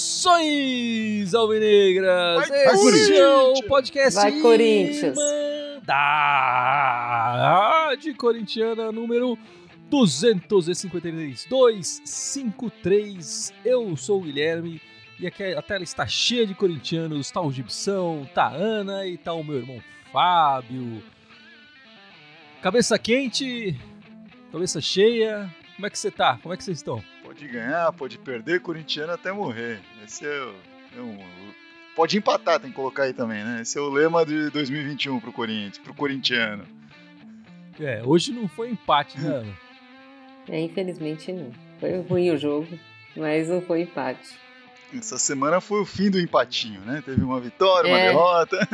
Saudações alvinegras! Vai, Esse é o podcast Vai, Corinthians! Irmandade Corintiana número 253, 253. Eu sou o Guilherme e aqui a tela está cheia de corintianos. Tá o Gibson, tá a Ana e tá o meu irmão Fábio. Cabeça quente, cabeça cheia. Como é que você tá? Como é que vocês estão? Pode ganhar, pode perder, corintiano até morrer. Esse é o. É um, pode empatar, tem que colocar aí também, né? Esse é o lema de 2021 pro Corinthians, pro corintiano. É, hoje não foi empate, né, Ana? É, infelizmente não. Foi ruim o jogo, mas não foi empate. Essa semana foi o fim do empatinho, né? Teve uma vitória, uma É. derrota.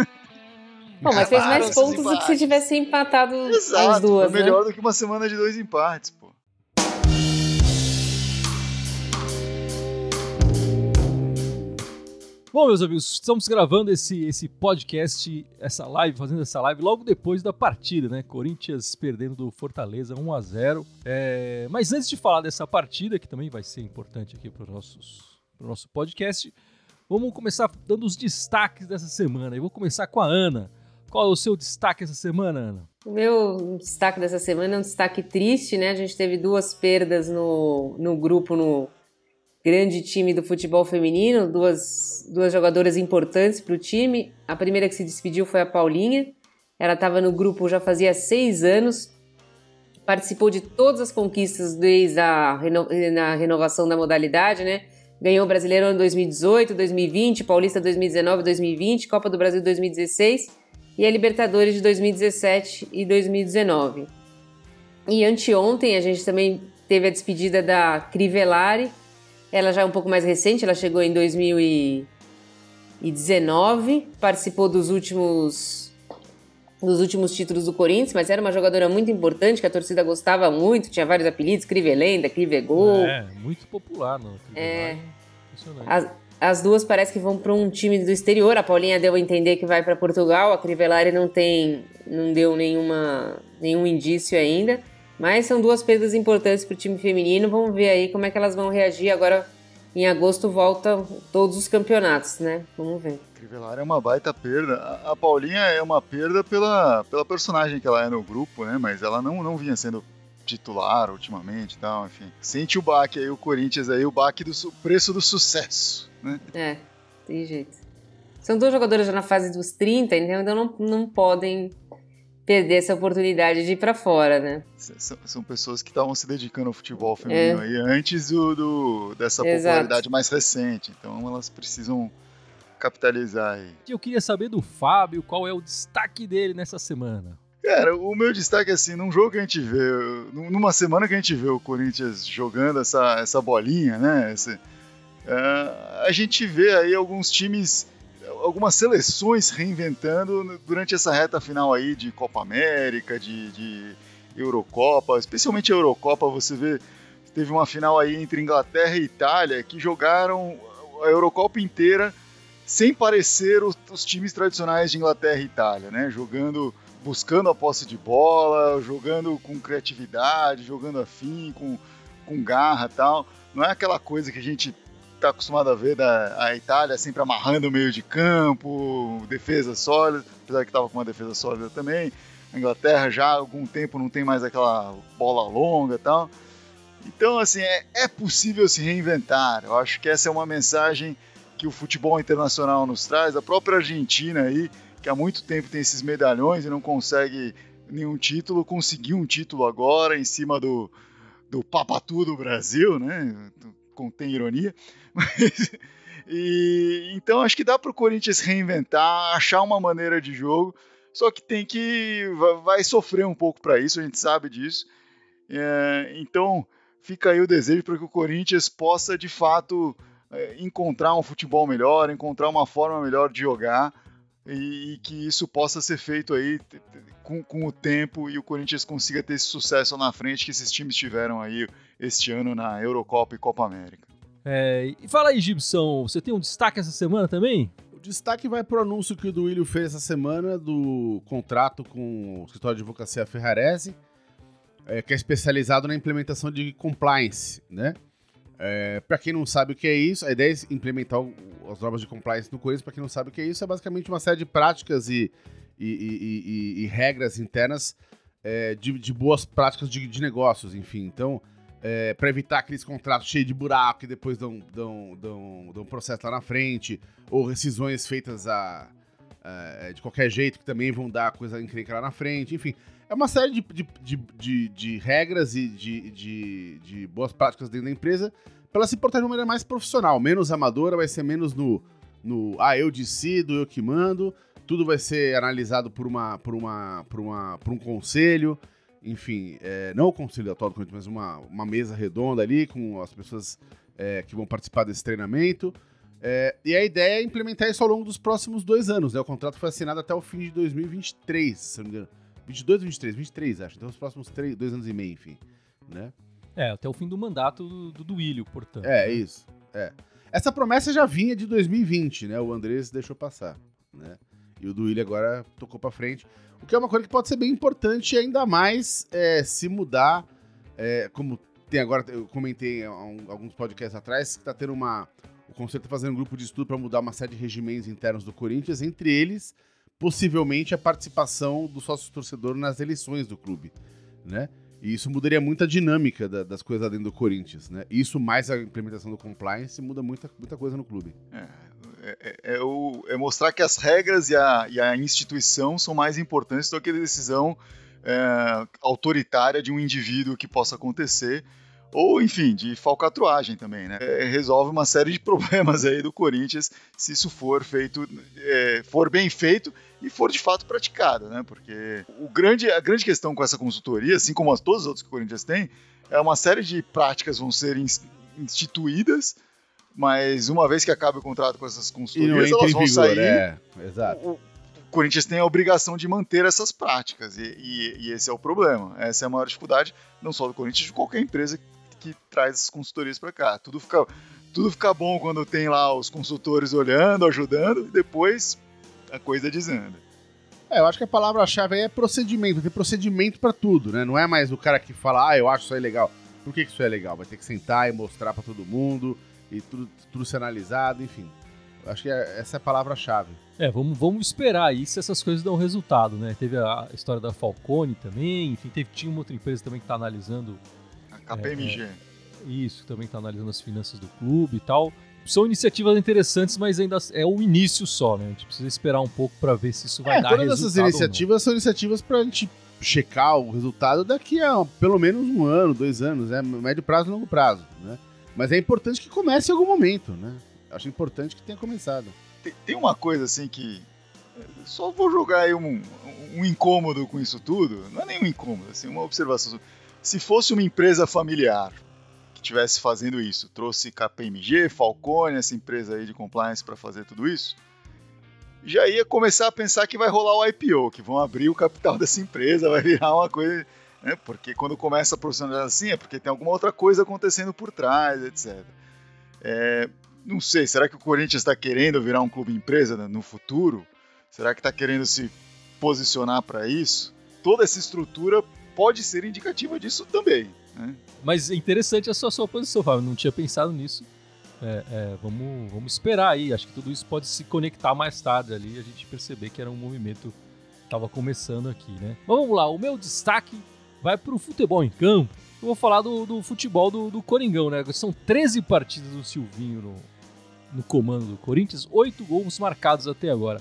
Bom, mas fez mais pontos do que se tivesse empatado as Exato, duas, foi melhor né? do que uma semana de dois empates, pô. Bom, meus amigos, estamos gravando esse, esse podcast, essa live, fazendo essa live logo depois da partida, né? Corinthians perdendo do Fortaleza 1 a 0 É, Mas antes de falar dessa partida, que também vai ser importante aqui para o nosso podcast, vamos começar dando os destaques dessa semana. Eu vou começar com a Ana. Qual é o seu destaque essa semana, Ana? O meu destaque dessa semana é um destaque triste, né? A gente teve duas perdas no, no grupo, no grande time do futebol feminino, duas, duas jogadoras importantes para o time. A primeira que se despediu foi a Paulinha. Ela estava no grupo já fazia seis anos, participou de todas as conquistas desde a reno, na renovação da modalidade, né? Ganhou o Brasileirão em 2018, 2020, Paulista 2019, 2020, Copa do Brasil 2016 e a Libertadores de 2017 e 2019. E anteontem a gente também teve a despedida da Crivellari. Ela já é um pouco mais recente, ela chegou em 2019, participou dos últimos dos últimos títulos do Corinthians, mas era uma jogadora muito importante que a torcida gostava muito, tinha vários apelidos, Crivelenda, Crivegol. É, muito popular, não. É. Impressionante. As, as duas parece que vão para um time do exterior. A Paulinha deu a entender que vai para Portugal. A Crivellari não tem, não deu nenhuma, nenhum indício ainda. Mas são duas perdas importantes para o time feminino. Vamos ver aí como é que elas vão reagir. Agora, em agosto, volta todos os campeonatos, né? Vamos ver. Crivellari é uma baita perda. A, a Paulinha é uma perda pela, pela personagem que ela é no grupo, né? Mas ela não, não vinha sendo titular ultimamente e tal, enfim. Sente o baque aí, o Corinthians aí, o baque do preço do sucesso, né? É, tem jeito. São duas jogadoras já na fase dos 30, então não, não podem perder essa oportunidade de ir para fora, né? São, são pessoas que estavam se dedicando ao futebol feminino aí antes do, do- dessa É. Exato. popularidade mais recente. Então elas precisam capitalizar aí. Eu queria saber do Fábio qual é o destaque dele nessa semana. Cara, o meu destaque é assim, num jogo que a gente vê, numa semana que a gente vê o Corinthians jogando essa, essa bolinha, né? esse- é, a gente vê aí alguns times, algumas seleções reinventando durante essa reta final aí de Copa América, de, de Eurocopa, especialmente a Eurocopa, você vê, teve uma final aí entre Inglaterra e Itália que jogaram a Eurocopa inteira sem parecer os, os times tradicionais de Inglaterra e Itália, né? Jogando buscando a posse de bola, jogando com criatividade, jogando afim, com, com garra tal. Não é aquela coisa que a gente está acostumado a ver da a Itália sempre amarrando o meio de campo, defesa sólida, apesar que estava com uma defesa sólida também. A Inglaterra já há algum tempo não tem mais aquela bola longa e tal. Então, assim, é, é possível se reinventar. Eu acho que essa é uma mensagem que o futebol internacional nos traz. A própria Argentina aí, que há muito tempo tem esses medalhões e não consegue nenhum título, conseguiu um título agora em cima do, do papatu do Brasil, né? Contém ironia. Mas, e, então acho que dá para o Corinthians reinventar, achar uma maneira de jogo, só que tem que. vai, sofrer um pouco para isso, a gente sabe disso. É, então fica aí o desejo para que o Corinthians possa de fato encontrar um futebol melhor, encontrar uma forma melhor de jogar e, e que isso possa ser feito aí com, com o tempo e o Corinthians consiga ter esse sucesso na frente que esses times tiveram aí este ano na Eurocopa e Copa América. É, e fala aí, Gibson, você tem um destaque essa semana também? O destaque vai para o anúncio que o Duílio fez essa semana do contrato com o escritório de advocacia Ferrarese, é, que é especializado na implementação de compliance, né? É, para quem não sabe o que é isso, a ideia é implementar as normas de compliance no Corinthians. Para quem não sabe o que é isso, é basicamente uma série de práticas e, e, e, e regras internas é, de, de, boas práticas de, de negócios, enfim. Então, é, para evitar aqueles contratos cheios de buraco e depois dão, dão, dão, dão processo lá na frente, ou rescisões feitas a, a, de qualquer jeito que também vão dar coisa encrenca lá na frente, enfim. É uma série de, de, de, de, de regras e de, de, de boas práticas dentro da empresa para ela se portar de uma maneira mais profissional, menos amadora, vai ser menos no, no ah, eu decido, eu que mando, tudo vai ser analisado por, uma, por, uma, por, uma, por um conselho, enfim, é, não o conselho atual do mas uma, uma mesa redonda ali com as pessoas é, que vão participar desse treinamento. É, e a ideia é implementar isso ao longo dos próximos dois anos. Né? O contrato foi assinado até o fim de 2023, se não me engano. 22 ou 23? 23, acho. Então, os próximos três, dois anos e meio, enfim. Né? É, até o fim do mandato do, do portanto. É, isso. É. Essa promessa já vinha de 2020, né? O Andrés deixou passar, né? E o Duílio agora tocou para frente. O que é uma coisa que pode ser bem importante, ainda mais é, se mudar, é, como tem agora, eu comentei alguns podcasts atrás, que tá tendo uma. O Conselho tá fazendo um grupo de estudo para mudar uma série de regimentos internos do Corinthians, entre eles possivelmente a participação do sócio torcedor nas eleições do clube, né? E isso mudaria muito a dinâmica da, das coisas dentro do Corinthians, né? Isso mais a implementação do compliance muda muita, muita coisa no clube. É, é, é, é o, é mostrar que as regras e a, e a, instituição são mais importantes do que a decisão é, autoritária de um indivíduo que possa acontecer ou enfim, de falcatruagem também, né? É, resolve uma série de problemas aí do Corinthians se isso for feito, é, for bem feito e for de fato praticado, né? Porque o grande, a grande questão com essa consultoria, assim como as, todas as outras que o Corinthians tem, é uma série de práticas vão ser instituídas, mas uma vez que acabe o contrato com essas consultorias, elas vão vigor, sair. É, exato. O, o, Corinthians tem a obrigação de manter essas práticas, e, e, e, esse é o problema. Essa é a maior dificuldade, não só do Corinthians, de qualquer empresa que traz as consultorias para cá. Tudo fica, tudo fica bom quando tem lá os consultores olhando, ajudando, e depois a coisa desanda. É, eu acho que a palavra-chave aí é procedimento. Tem procedimento para tudo, né? Não é mais o cara que fala, ah, eu acho isso aí legal. Por que, que isso é legal? Vai ter que sentar e mostrar para todo mundo e tudo, tudo ser analisado, enfim. Eu acho que é, essa é a palavra-chave. É, vamos, vamos esperar aí se essas coisas dão resultado, né? Teve a história da Falcone também, enfim, teve, tinha uma outra empresa também que está analisando KPMG. É, é, isso, também está analisando as finanças do clube e tal. São iniciativas interessantes, mas ainda é o início só, né? A gente precisa esperar um pouco para ver se isso vai é, dar todas resultado. Todas essas iniciativas são iniciativas para a gente checar o resultado daqui a pelo menos um ano, dois anos, né? Médio prazo e longo prazo, né? Mas é importante que comece em algum momento, né? Acho importante que tenha começado. Tem, tem uma coisa assim que. Só vou jogar aí um, um incômodo com isso tudo. Não é nem um incômodo, assim, uma observação. Se fosse uma empresa familiar que estivesse fazendo isso, trouxe KPMG, Falcone, essa empresa aí de compliance para fazer tudo isso, já ia começar a pensar que vai rolar o IPO, que vão abrir o capital dessa empresa, vai virar uma coisa. Né? Porque quando começa a profissionalizar assim é porque tem alguma outra coisa acontecendo por trás, etc. É, não sei, será que o Corinthians está querendo virar um clube empresa no futuro? Será que está querendo se posicionar para isso? Toda essa estrutura pode ser indicativa disso também. Né? Mas é interessante a sua, sua posição, Fábio. Não tinha pensado nisso. É, é, vamos, vamos esperar aí. Acho que tudo isso pode se conectar mais tarde ali e a gente perceber que era um movimento que estava começando aqui, né? Mas vamos lá, o meu destaque vai para o futebol em campo. Eu vou falar do, do futebol do, do, Coringão, né? São 13 partidas do Silvinho no, no comando do Corinthians, 8 gols marcados até agora.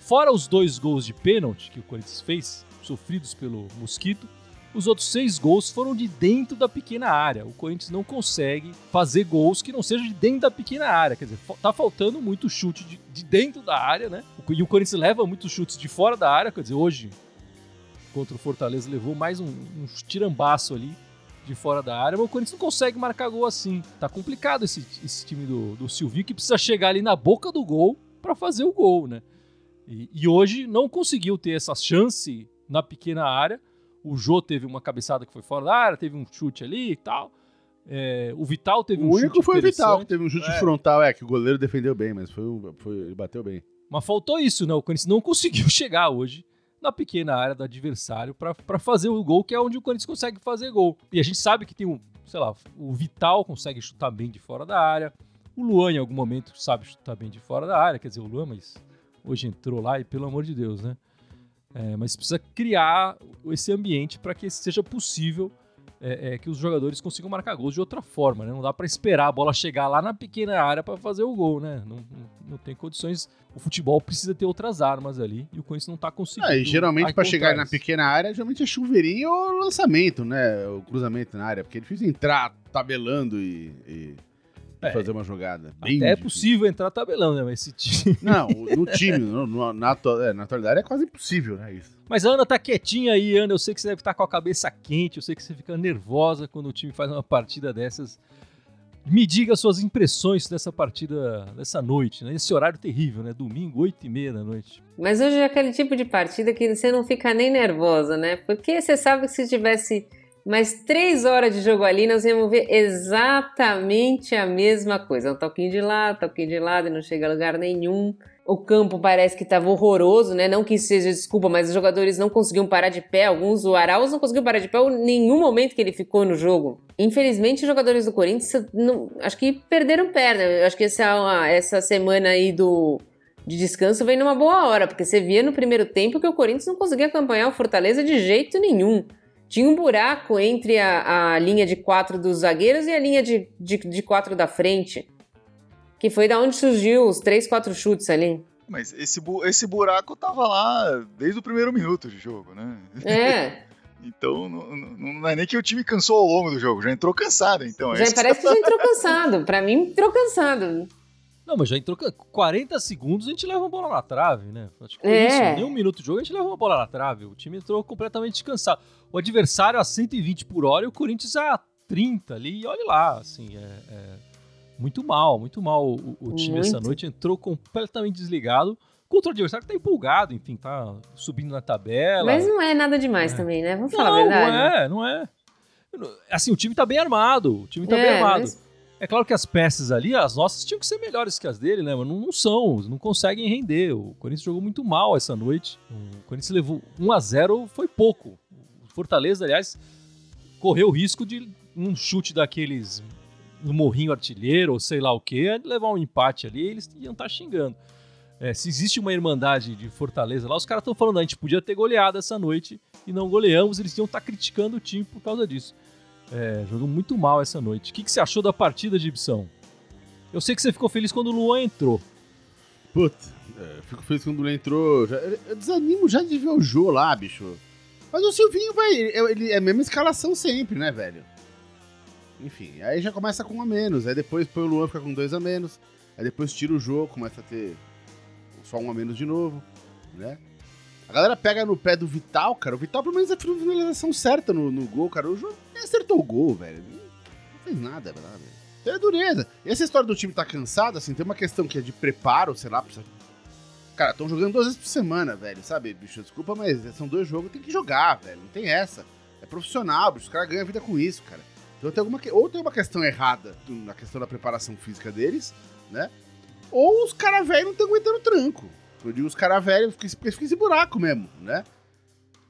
Fora os dois gols de pênalti que o Corinthians fez, sofridos pelo Mosquito, os outros seis gols foram de dentro da pequena área. O Corinthians não consegue fazer gols que não sejam de dentro da pequena área. Quer dizer, tá faltando muito chute de, de dentro da área, né? E o Corinthians leva muitos chutes de fora da área. Quer dizer, hoje, contra o Fortaleza, levou mais um, um tirambaço ali de fora da área, mas o Corinthians não consegue marcar gol assim. Tá complicado esse, esse time do, do Silvio, que precisa chegar ali na boca do gol para fazer o gol, né? E, e, hoje não conseguiu ter essa chance na pequena área o Jô teve uma cabeçada que foi fora da área, teve um chute ali e tal. É, o Vital teve o um chute. O único foi o Vital, que teve um chute é. frontal, é, que o goleiro defendeu bem, mas foi, foi ele bateu bem. Mas faltou isso, né? O Corinthians não conseguiu chegar hoje na pequena área do adversário para fazer o gol, que é onde o Corinthians consegue fazer gol. E a gente sabe que tem um, sei lá, o Vital consegue chutar bem de fora da área. O Luan, em algum momento, sabe chutar bem de fora da área. Quer dizer, o Luan, mas hoje entrou lá e pelo amor de Deus, né? É, mas precisa criar esse ambiente para que seja possível é, é, que os jogadores consigam marcar gols de outra forma, né? Não dá para esperar a bola chegar lá na pequena área para fazer o gol, né? Não, não, não, tem condições. O futebol precisa ter outras armas ali e o Corinthians não tá conseguindo. É, geralmente para chegar na pequena área, geralmente é chuveirinho ou lançamento, né? O cruzamento na área, porque é difícil entrar tabelando e, e é, fazer uma jogada. Bem até é possível entrar tabelando, né? Mas esse time. Não, no time, no, no, na, é, na atualidade é quase impossível, né? Isso. Mas a Ana tá quietinha aí, Ana. Eu sei que você deve estar tá com a cabeça quente, eu sei que você fica nervosa quando o time faz uma partida dessas. Me diga suas impressões dessa partida, dessa noite, né? Esse horário terrível, né? Domingo, 8 e meia da noite. Mas hoje é aquele tipo de partida que você não fica nem nervosa, né? Porque você sabe que se tivesse mas três horas de jogo ali, nós íamos ver exatamente a mesma coisa. Um toquinho de lado, toquinho de lado e não chega a lugar nenhum. O campo parece que estava horroroso, né? Não que seja desculpa, mas os jogadores não conseguiam parar de pé. Alguns, o Arauz não conseguiu parar de pé em nenhum momento que ele ficou no jogo. Infelizmente, os jogadores do Corinthians, não, acho que perderam perna. Acho que essa, essa semana aí do, de descanso vem numa boa hora, porque você via no primeiro tempo que o Corinthians não conseguia acompanhar o Fortaleza de jeito nenhum. Tinha um buraco entre a, a linha de quatro dos zagueiros e a linha de, de, de quatro da frente. Que foi da onde surgiu os três, quatro chutes ali. Mas esse, bu esse buraco tava lá desde o primeiro minuto de jogo, né? É. então não, não, não, é nem que o time cansou ao longo do jogo, já entrou cansado. Então, já parece que já entrou cansado. Pra mim, entrou cansado. Não, mas já entrou 40 segundos a gente leva uma bola na trave, né? Acho que é. isso, nem um minuto de jogo a gente leva uma bola na trave. O time entrou completamente descansado. O adversário a 120 por hora e o Corinthians a 30 ali. E olha lá, assim, é, é muito mal, muito mal o, o time muito. essa noite. Entrou completamente desligado contra o adversário que tá empolgado, enfim, tá subindo na tabela. Mas não é nada demais é. também, né? Vamos falar não, a verdade. Não é, não é. Assim, o time tá bem armado. O time tá é, bem armado. Mas... É claro que as peças ali, as nossas, tinham que ser melhores que as dele, né? Mas não, não são, não conseguem render. O Corinthians jogou muito mal essa noite. O Corinthians levou 1 a 0 foi pouco. O Fortaleza, aliás, correu o risco de um chute daqueles no morrinho artilheiro ou sei lá o que, levar um empate ali, eles iam estar tá xingando. É, se existe uma irmandade de Fortaleza lá, os caras estão falando, a gente podia ter goleado essa noite e não goleamos, eles iam estar tá criticando o time por causa disso. É, jogou muito mal essa noite. O que, que você achou da partida de Ibson? Eu sei que você ficou feliz quando o Luan entrou. Putz, é, fico feliz quando o Luan entrou. Já, eu desanimo já de ver o Jô lá, bicho. Mas o Silvinho vai. Ele, é a mesma escalação sempre, né, velho? Enfim, aí já começa com um a menos. Aí depois põe o Luan, fica com dois a menos. Aí depois tira o Jô, começa a ter só um a menos de novo, né? A galera pega no pé do Vital, cara. O Vital, pelo menos, é a finalização certa no, no gol, cara. O jogo acertou o gol, velho. Não fez nada, velho. É dureza. E essa história do time tá cansado, assim, tem uma questão que é de preparo, sei lá. Precisa... Cara, estão jogando duas vezes por semana, velho. Sabe, bicho? Desculpa, mas são dois jogos, tem que jogar, velho. Não tem essa. É profissional, bicho. Os caras ganham vida com isso, cara. Então tem alguma. Ou tem uma questão errada na questão da preparação física deles, né? Ou os caras velhos não estão aguentando tranco. Eu digo os caras velhos, porque fica esse buraco mesmo, né?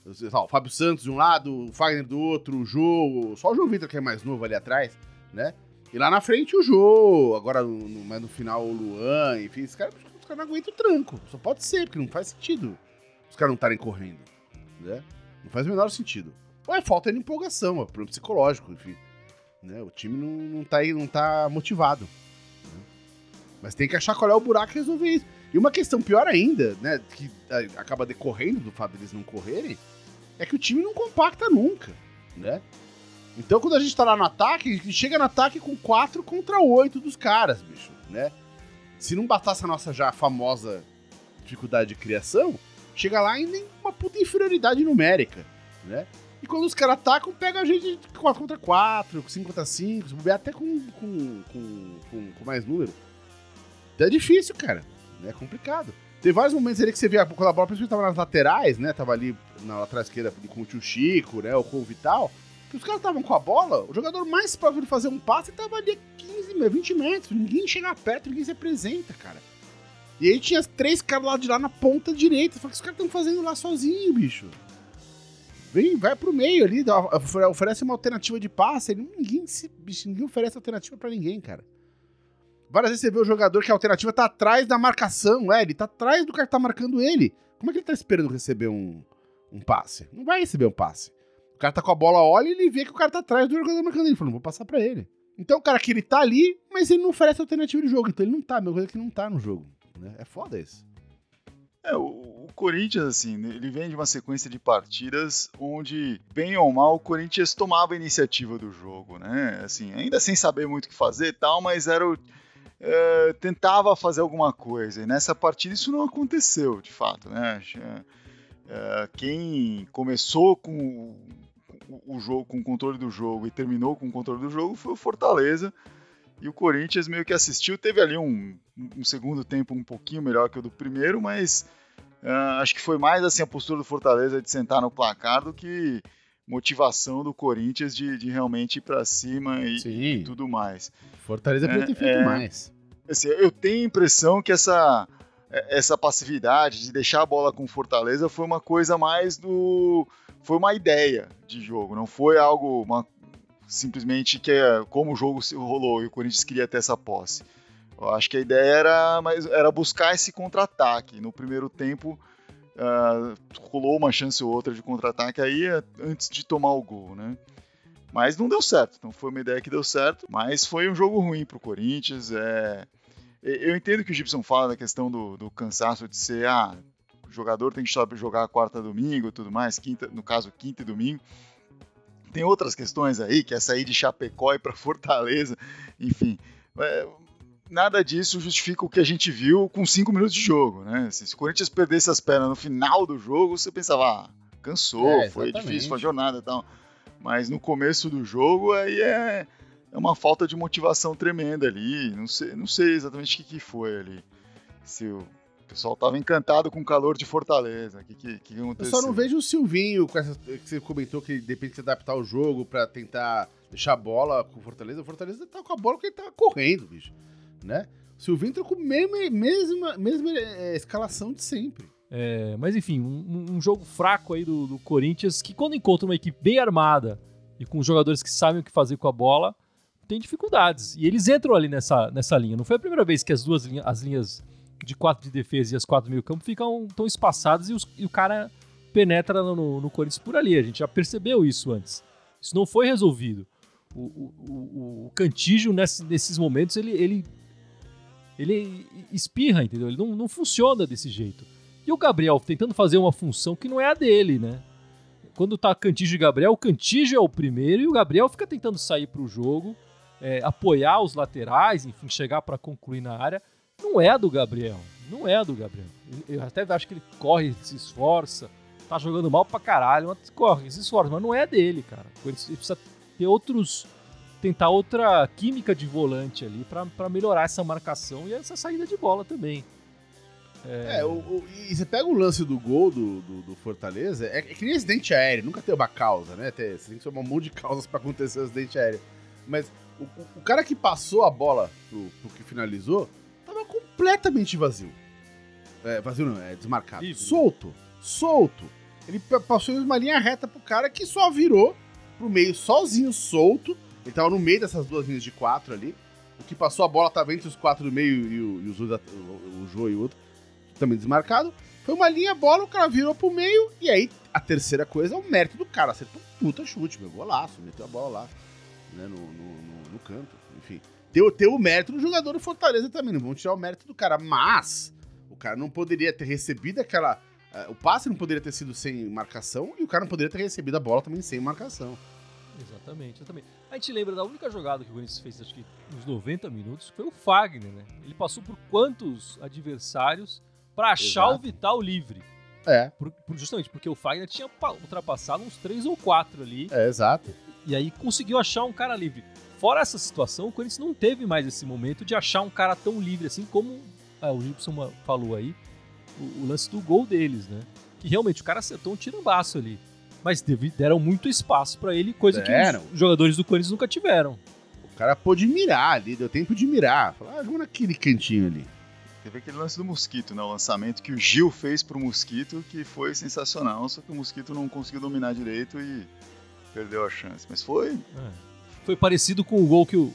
O Fábio Santos de um lado, o Fagner do outro, o Jô, só o João Vitor que é mais novo ali atrás, né? E lá na frente o Jô, agora no, no, mas no final o Luan, enfim, os caras cara não aguentam o tranco. Só pode ser, porque não faz sentido os caras não estarem correndo, né? Não faz o menor sentido. Ou é falta de empolgação, é problema psicológico, enfim. Né? O time não, não, tá, aí, não tá motivado. Né? Mas tem que achar qual é o buraco e resolver isso. E uma questão pior ainda, né, que acaba decorrendo do fato deles não correrem, é que o time não compacta nunca, né? Então quando a gente tá lá no ataque, chega no ataque com 4 contra 8 dos caras, bicho, né? Se não bastasse a nossa já famosa dificuldade de criação, chega lá ainda em uma puta inferioridade numérica, né? E quando os caras atacam, pega a gente 4 contra 4, 5 contra 5, até com, com, com, com mais número. Então é difícil, cara. É complicado. Tem vários momentos ali que você quando a bola principalmente tava nas laterais, né? Tava ali na lateral esquerda com o tio Chico, né? Ou com o Vital. Que os caras estavam com a bola, o jogador mais próximo de fazer um passe tava ali a 15, 20 metros. Ninguém chega perto, ninguém se apresenta, cara. E aí tinha três caras lá de lá na ponta direita. Falei, o que os caras estão fazendo lá sozinho, bicho? Vem, vai pro meio ali, oferece uma alternativa de passe. Ninguém, se, bicho, ninguém oferece alternativa para ninguém, cara. Várias vezes você vê o jogador que a alternativa tá atrás da marcação, é, ele tá atrás do cara que tá marcando ele. Como é que ele tá esperando receber um, um passe? Não vai receber um passe. O cara tá com a bola, olha e ele vê que o cara tá atrás do jogador marcando ele. Ele vou passar para ele. Então o cara que ele tá ali, mas ele não oferece alternativa de jogo. Então ele não tá, mesma coisa que não tá no jogo. Né? É foda isso. É, o, o, Corinthians, assim, ele vem de uma sequência de partidas onde, bem ou mal, o Corinthians tomava a iniciativa do jogo, né? Assim, ainda sem saber muito o que fazer e tal, mas era o, é, tentava fazer alguma coisa. E nessa partida isso não aconteceu, de fato, né? É, quem começou com o, o jogo, com o controle do jogo e terminou com o controle do jogo foi o Fortaleza. E o Corinthians meio que assistiu, teve ali um, um segundo tempo um pouquinho melhor que o do primeiro, mas uh, acho que foi mais assim a postura do Fortaleza de sentar no placar do que motivação do Corinthians de, de realmente ir para cima e, e, tudo mais. Fortaleza podia ter feito é, mais. Assim, eu tenho a impressão que essa essa passividade de deixar a bola com Fortaleza foi uma coisa mais do foi uma ideia de jogo, não foi algo uma, simplesmente que é como o jogo se rolou e o Corinthians queria ter essa posse. Eu acho que a ideia era, mas era buscar esse contra-ataque. No primeiro tempo, uh, rolou uma chance ou outra de contra-ataque aí antes de tomar o gol, né? Mas não deu certo. Então foi uma ideia que deu certo, mas foi um jogo ruim para o Corinthians. É... Eu entendo que o Gibson fala da questão do, do cansaço de ser, ah, o jogador tem que jogar quarta domingo e tudo mais, quinta, no caso quinta e domingo. Tem outras questões aí, que é sair de Chapecó e para Fortaleza, enfim. É, nada disso justifica o que a gente viu com cinco minutos de jogo, né? Se, se o Corinthians perdesse as pernas no final do jogo, você pensava, ah, cansou, é, foi difícil, foi a jornada e tal. Mas no começo do jogo aí é, é uma falta de motivação tremenda ali. Não sei, não sei exatamente o que, que foi ali. Se o pessoal tava encantado com o calor de Fortaleza. O que, que, que aconteceu? Eu só não vejo o Silvinho, com essa, que você comentou que depende de adaptar o jogo para tentar deixar a bola com o Fortaleza. O Fortaleza tá com a bola porque ele tá correndo, bicho. Né? O Silvinho a mesma, mesma, mesma é, escalação de sempre. É, mas enfim, um, um, jogo fraco aí do, do Corinthians que quando encontra uma equipe bem armada e com jogadores que sabem o que fazer com a bola, tem dificuldades. E eles entram ali nessa, nessa linha. Não foi a primeira vez que as duas linhas, as linhas de quatro de defesa e as quatro do meio campo ficam tão espaçadas e, os, e o cara penetra no, no, Corinthians por ali. A gente já percebeu isso antes. Isso não foi resolvido. O, o, o, o Cantígio, nesse, nesses momentos, ele, ele, ele espirra, entendeu? Ele não, não funciona desse jeito. E o Gabriel tentando fazer uma função que não é a dele, né? Quando tá Cantígio e Gabriel, o Cantígio é o primeiro e o Gabriel fica tentando sair para o jogo, é, apoiar os laterais, enfim, chegar para concluir na área não é do Gabriel. Não é do Gabriel. Eu até acho que ele corre, se esforça, tá jogando mal pra caralho, mas corre, se esforça, mas não é dele, cara. Ele precisa ter outros. Tentar outra química de volante ali para melhorar essa marcação e essa saída de bola também. É, é o, o, e você pega o lance do gol do, do, do Fortaleza, é, é, que nem acidente aéreo, nunca tem uma causa, né? Tem, você tem que tomar um monte de causas para acontecer o acidente aéreo. Mas o, o, cara que passou a bola pro, pro que finalizou, completamente vazio. É, vazio não, é desmarcado. Livre. Solto, solto. Ele passou uma linha reta pro cara que só virou pro meio sozinho, solto. Ele tava no meio dessas duas linhas de quatro ali. O que passou a bola tava entre os quatro do meio e o, e os, o, o Jô e o outro. Também desmarcado. Foi uma linha bola, o cara virou pro meio. E aí, a terceira coisa é o mérito do cara. Acertou um puta chute, meu golaço, meteu a bola lá, né, no, no, no, no canto. Enfim ter, ter o mérito do jogador do Fortaleza também. Não vão tirar o mérito do cara. Mas o cara não poderia ter recebido aquela. Uh, o passe não poderia ter sido sem marcação e o cara não poderia ter recebido a bola também sem marcação. Exatamente, exatamente. A gente lembra da única jogada que o Corinthians fez, acho que uns 90 minutos, que foi o Fagner, né? Ele passou por quantos adversários para achar Exato. o Vital livre? É. Por, por, justamente porque o Fagner tinha ultrapassado uns 3 ou 4 ali. É, exato. E aí conseguiu achar um cara livre fora essa situação, o Corinthians não teve mais esse momento de achar um cara tão livre assim como ah, o Gibson falou aí, o, o, lance do gol deles, né? Que realmente o cara acertou um tirambaço ali. Mas deram muito espaço para ele, coisa deram. que os jogadores do Corinthians nunca tiveram. O cara pôde mirar ali, deu tempo de mirar. Falar, ah, vamos naquele cantinho ali. teve aquele lance do Mosquito, né? O lançamento que o Gil fez pro Mosquito, que foi sensacional, só que o Mosquito não conseguiu dominar direito e perdeu a chance. Mas foi. É. Foi parecido com o gol que o.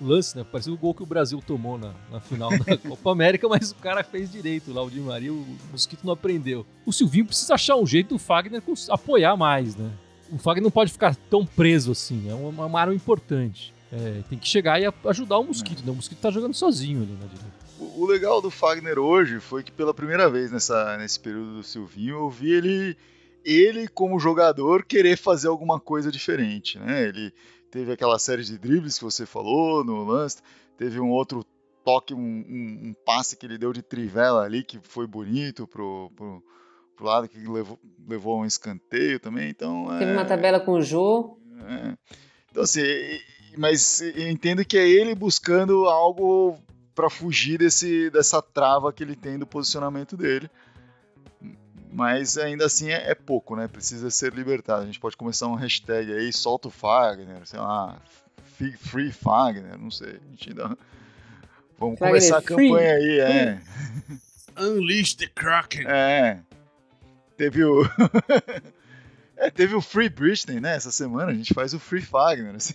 Lance, né? Parecido com o gol que o Brasil tomou na, na final da Copa América, mas o cara fez direito lá, o Di Maria, o Mosquito não aprendeu. O Silvinho precisa achar um jeito do Fagner apoiar mais, né? O Fagner não pode ficar tão preso assim, é uma, uma arma importante. É, tem que chegar e ajudar o Mosquito, é. né? O Mosquito tá jogando sozinho ali na direita. O, legal do Fagner hoje foi que pela primeira vez nessa, nesse período do Silvinho eu vi ele, ele como jogador querer fazer alguma coisa diferente, né? Ele teve aquela série de dribles que você falou no lance, teve um outro toque, um, um, um passe que ele deu de trivela ali que foi bonito pro, pro, pro lado que levou, levou um escanteio também, então... Teve é, uma tabela com o Jô. É, então assim, mas eu entendo que é ele buscando algo para fugir desse, dessa trava que ele tem do posicionamento dele. Mas ainda assim é, é, pouco, né? Precisa ser libertado. A gente pode começar um hashtag aí, solta o Fagner, sei lá, Free Fagner, não sei. A gente ainda... Vamos Fagner começar a campanha aí, é. Unleash the Kraken. É. Teve o. é, teve o Free Britney, né? Essa semana a gente faz o Free Fagner, assim.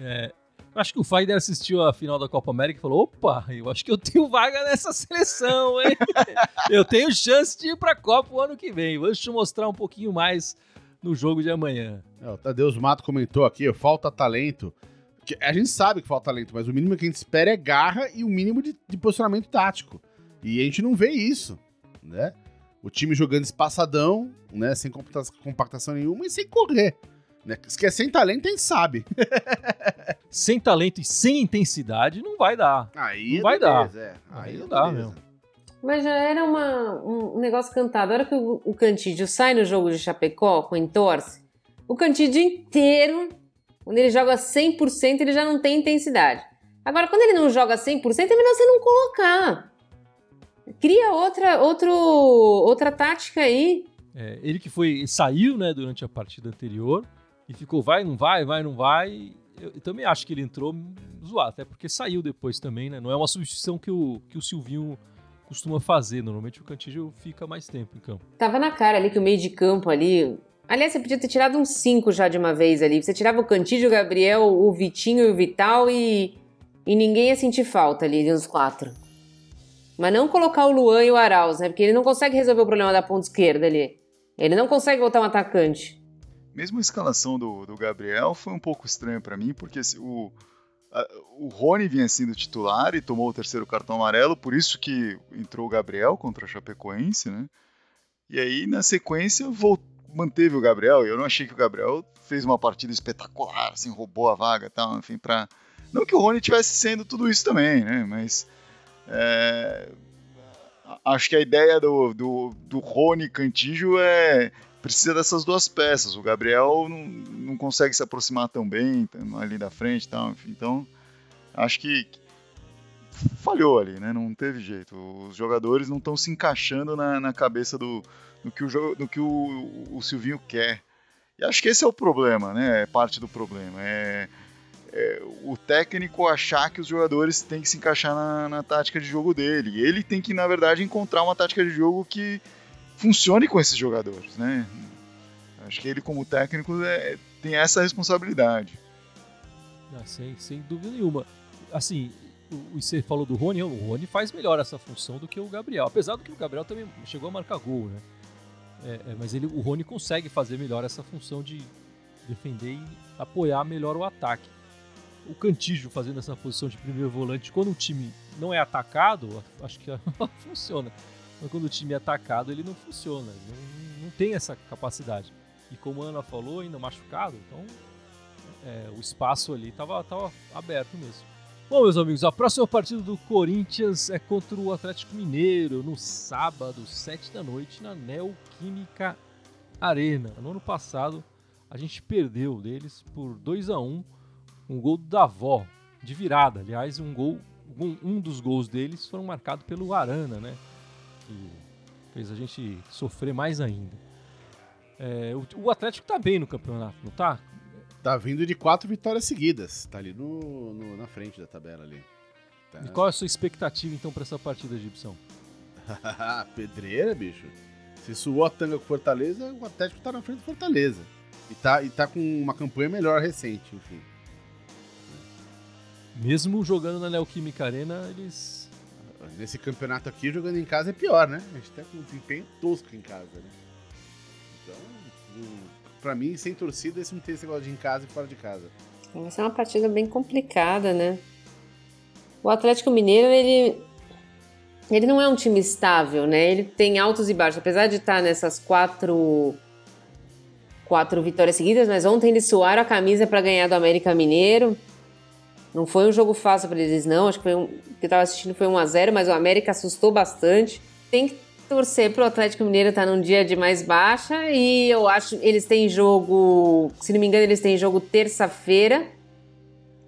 É, Acho que o Fagner assistiu a final da Copa América e falou: opa, eu acho que eu tenho vaga nessa seleção, hein? eu tenho chance de ir pra Copa o ano que vem. Vou te mostrar um pouquinho mais no jogo de amanhã. É, o Tadeus Mato comentou aqui: falta talento. A gente sabe que falta talento, mas o mínimo que a gente espera é garra e o mínimo de, de posicionamento tático. E a gente não vê isso, né? O time jogando espaçadão, né? Sem compactação nenhuma e sem correr. Né? Se é sem talento, a gente sabe. sem talento e sem intensidade, não vai dar. Aí não vai beleza, dar. É. Aí, Aí não dá mesmo. Mas já era uma, um negócio cantado. A hora que o, o Cantídio sai no jogo de Chapecó com entorce, o Cantídio inteiro, quando ele joga 100%, ele já não tem intensidade. Agora, quando ele não joga 100%, é melhor você não colocar. Cria outra, outro, outra tática aí. É, ele que foi saiu né, durante a partida anterior, e ficou vai, não vai, vai, não vai. Eu, eu, também acho que ele entrou zoado, até porque saiu depois também, né? Não é uma substituição que o, que o Silvinho costuma fazer. Normalmente o Cantígio fica mais tempo em campo. Tava na cara ali que o meio de campo ali. Aliás, você podia ter tirado uns cinco já de uma vez ali. Você tirava o Cantígio, o Gabriel, o Vitinho e o Vital e, e ninguém ia sentir falta ali, uns quatro. Mas não colocar o Luan e o Arauz, né? Porque ele não consegue resolver o problema da ponta esquerda ali. Ele não consegue voltar um atacante mesmo a escalação do, do Gabriel foi um pouco estranha para mim, porque o, a, o Rony vinha sendo titular e tomou o terceiro cartão amarelo, por isso que entrou o Gabriel contra a Chapecoense, né? E aí, na sequência, voltou, manteve o Gabriel, e eu não achei que o Gabriel fez uma partida espetacular, assim, roubou a vaga e tal, enfim, pra... Não que o Rony tivesse sendo tudo isso também, né? Mas... É... Acho que a ideia do, do, do Rony Cantijo é precisa dessas duas peças. O Gabriel não, não consegue se aproximar tão bem ali da frente e tal. Então, acho que falhou ali, né? Não teve jeito. Os jogadores não estão se encaixando na, na cabeça do, do que, o, do que o, o Silvinho quer. E acho que esse é o problema, né? É parte do problema. É, é, o técnico achar que os jogadores têm que se encaixar na, na tática de jogo dele. Ele tem que, na verdade, encontrar uma tática de jogo que funcione com esses jogadores, né? Acho que ele, como técnico, é, tem essa responsabilidade. Ah, sem, sem dúvida nenhuma. Assim, o, você falou do Rony, o Rony faz melhor essa função do que o Gabriel. Apesar do que o Gabriel também chegou a marcar gol, né? É, é, mas ele, o Rony consegue fazer melhor essa função de defender e apoiar melhor o ataque. O Cantijo fazendo essa posição de primeiro volante, quando o time não é atacado, acho que funciona. Mas quando o time é atacado, ele não funciona. Não, não tem essa capacidade. E como a Ana falou, ainda machucado, então é, o espaço ali estava tava aberto mesmo. Bom, meus amigos, a próxima partida do Corinthians é contra o Atlético Mineiro, no sábado, 7 da noite, na Neoquímica Arena. No ano passado, a gente perdeu deles por 2 a 1 um gol da avó, de virada. Aliás, um gol, um, um dos gols deles foram marcados pelo Arana, né? Que fez a gente sofrer mais ainda. É, o, o, Atlético tá bem no campeonato, não tá? Tá vindo de quatro vitórias seguidas. Tá ali no, no, na frente da tabela ali. Tá. E qual é a sua expectativa então para essa partida, Gibson? Pedreira, bicho. Se suou a tanga com Fortaleza, o Atlético tá na frente do Fortaleza. E tá, e tá com uma campanha melhor recente, enfim. Mesmo jogando na Neoquímica Arena, eles. Nesse campeonato aqui, jogando em casa é pior, né? A gente tá com um desempenho tosco em casa, né? Então, pra mim, sem torcida, esse não tem esse negócio de em casa e fora de casa. Vai ser uma partida bem complicada, né? O Atlético Mineiro, ele. Ele não é um time estável, né? Ele tem altos e baixos. Apesar de estar nessas quatro quatro vitórias seguidas, mas ontem eles suaram a camisa para ganhar do América Mineiro. Não foi um jogo fácil para eles, não. Acho que foi um, que eu tava assistindo foi 1 a 0 mas o América assustou bastante. Tem que torcer pro Atlético Mineiro estar tá num dia de mais baixa e eu acho eles têm jogo, se não me engano, eles têm jogo terça-feira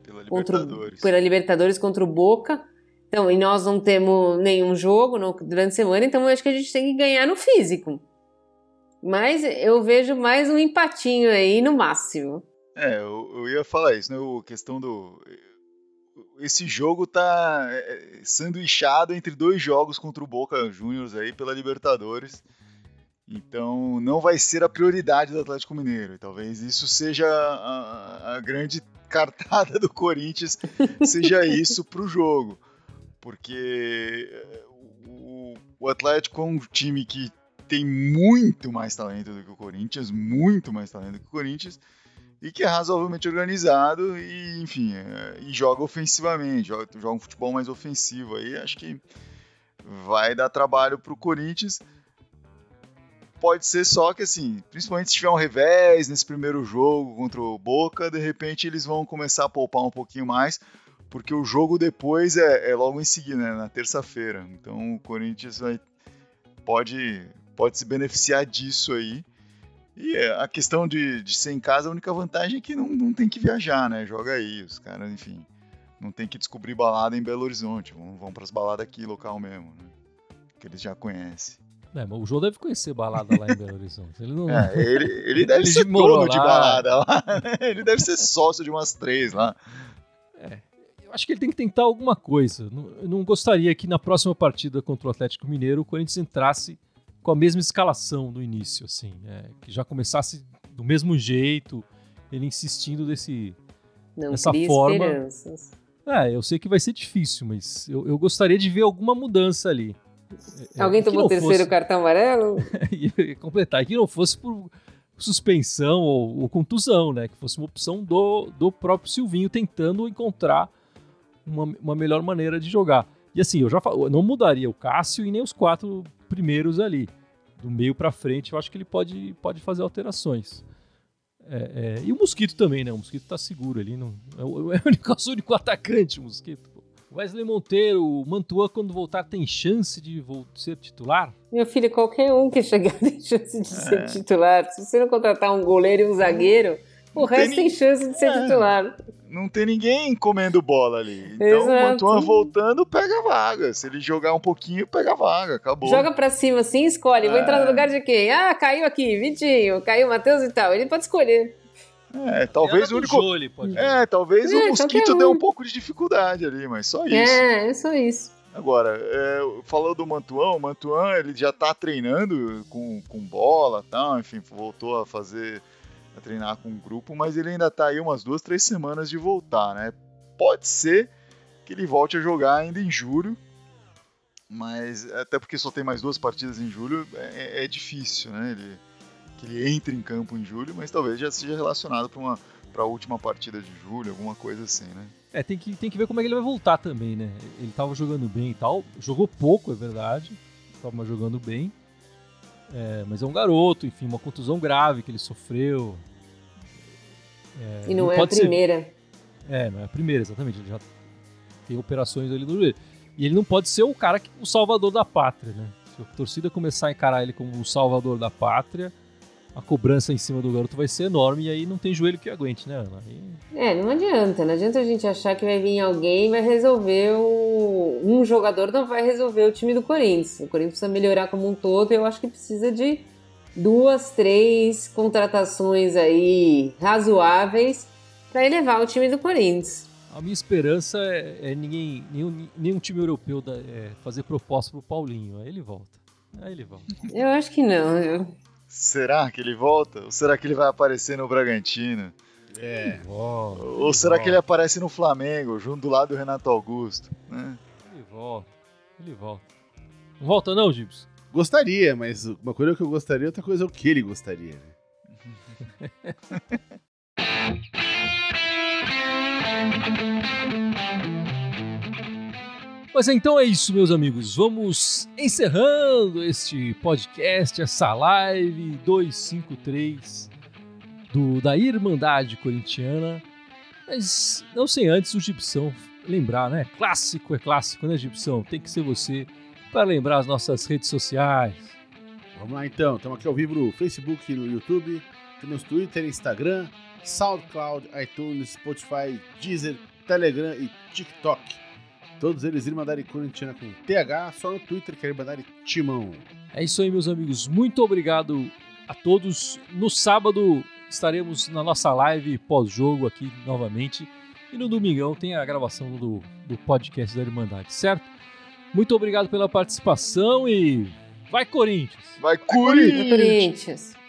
pela Libertadores. pela Libertadores contra o Boca. Então, e nós não temos nenhum jogo no, durante a semana, então eu acho que a gente tem que ganhar no físico. Mas eu vejo mais um empatinho aí no máximo. É, eu, eu ia falar isso, né? A questão do esse jogo tá é, é, sanduichado entre dois jogos contra o Boca Juniors aí pela Libertadores. Então não vai ser a prioridade do Atlético Mineiro. Talvez isso seja a, a grande cartada do Corinthians, seja isso para o jogo. Porque é, o, o Atlético é um time que tem muito mais talento do que o Corinthians, muito mais talento do que o Corinthians e que é razoavelmente organizado e, enfim, é, e joga ofensivamente, joga, joga, um futebol mais ofensivo aí, acho que vai dar trabalho para o Corinthians. Pode ser só que, assim, principalmente se tiver um revés nesse primeiro jogo contra o Boca, de repente eles vão começar a poupar um pouquinho mais, porque o jogo depois é, é logo em seguida, né, na terça-feira. Então o Corinthians vai, pode, pode se beneficiar disso aí. E a questão de, de ser em casa, a única vantagem é que não, não tem que viajar, né? Joga aí, os caras, enfim. Não tem que descobrir balada em Belo Horizonte. Vão, vão pras baladas aqui, local mesmo, né? Que eles já conhecem. É, mas o João deve conhecer balada lá em Belo Horizonte. Ele, não... é, ele, ele deve ele ser dono de balada lá. Né? Ele deve ser sócio de umas três lá. É, eu acho que ele tem que tentar alguma coisa. Eu não gostaria que na próxima partida contra o Atlético Mineiro o Corinthians entrasse com a mesma escalação do início, assim, é, que já começasse do mesmo jeito, ele insistindo desse, Não dessa forma. Esperanças. É, eu sei que vai ser difícil, mas eu, eu gostaria de ver alguma mudança ali. É, Alguém tomou o terceiro fosse... cartão amarelo? e completar, que não fosse por suspensão ou, ou, contusão, né? Que fosse uma opção do, do próprio Silvinho tentando encontrar uma, uma melhor maneira de jogar. E assim, eu já falo, eu não mudaria o Cássio e nem os quatro primeiros ali. Do meio para frente, eu acho que ele pode, pode fazer alterações. É, é, e o Mosquito também, né? O Mosquito tá seguro ali. Não, é, o, é o único, o único atacante, o Mosquito. Wesley Monteiro, o Mantua, quando voltar, tem chance de ser titular? Meu filho, qualquer um que chegar tem chance de ser é. titular. Se você não contratar um goleiro e um zagueiro, o resto tem, tem chance de ser é. titular não tem ninguém comendo bola ali. Então Exato. o Mantuan voltando pega a vaga. Se ele jogar um pouquinho, pega a vaga. Acabou. Joga pra cima assim, escolhe. É. Vou entrar no é. lugar de quem? Ah, caiu aqui, Vitinho, caiu Matheus e tal. Ele pode escolher. É, talvez o único. Pode é, talvez é, o mosquito um. dê um pouco de dificuldade ali, mas só isso. É, é só isso. Agora, é, falando do Mantuan, o Mantuan ele já tá treinando com, com bola tal, enfim, voltou a fazer treinar com um grupo, mas ele ainda tá aí umas duas, três semanas de voltar, né? Pode ser que ele volte a jogar ainda em julho, mas até porque só tem mais duas partidas em julho, é, é difícil, né? Ele, que ele entre em campo em julho, mas talvez já seja relacionado para uma para a última partida de julho, alguma coisa assim, né? É, tem que, tem que ver como é que ele vai voltar também, né? Ele tava jogando bem e tal, jogou pouco, é verdade, tava jogando bem, é, mas é um garoto, enfim, uma contusão grave que ele sofreu. É, e não, não é a primeira. Ser... É, não é a primeira, exatamente. Ele já tem operações ali no joelho. E ele não pode ser o cara, que, o salvador da pátria, né? Se a torcida começar a encarar ele como o salvador da pátria, a cobrança em cima do garoto vai ser enorme e aí não tem joelho que aguente, né, Ana? Aí... É, não adianta. Não adianta a gente achar que vai vir alguém e vai resolver o... Um jogador não vai resolver o time do Corinthians. O Corinthians precisa melhorar como um todo e eu acho que precisa de duas, três contratações aí razoáveis para elevar o time do Corinthians. A minha esperança é, é ninguém, nenhum, nenhum time europeu da, é, fazer proposta pro Paulinho. Aí ele volta. Aí ele volta. Eu acho que não. Eu... Será que ele volta? Ou será que ele vai aparecer no Bragantino? É. Volta, Ou será que ele aparece no Flamengo, junto do lado do Renato Augusto? Né? Ele volta. Ele volta. Não volta não, Gibson? Gostaria, mas uma coisa que eu gostaria, outra coisa é o que ele gostaria. Né? Mas então é isso, meus amigos. Vamos encerrando este podcast, essa live 253 do, da Irmandade Corintiana. Mas não sem antes o Gibson lembrar, né? Clássico é clássico, né, Gibson? Tem que ser você para lembrar as nossas redes sociais. Vamos lá então, estamos aqui ao vivo no Facebook, no YouTube, temos Twitter, Instagram, SoundCloud, iTunes, Spotify, Deezer, Telegram e TikTok. Todos eles Irmandade Corintiana com TH, só no Twitter que é Irmandade Timão. É isso aí, meus amigos. Muito obrigado a todos. No sábado estaremos na nossa live pós-jogo aqui novamente. E no domingão tem a gravação do, do podcast da Irmandade, certo? Muito obrigado pela participação e vai Corinthians! Vai, Corinthians! Corinthians.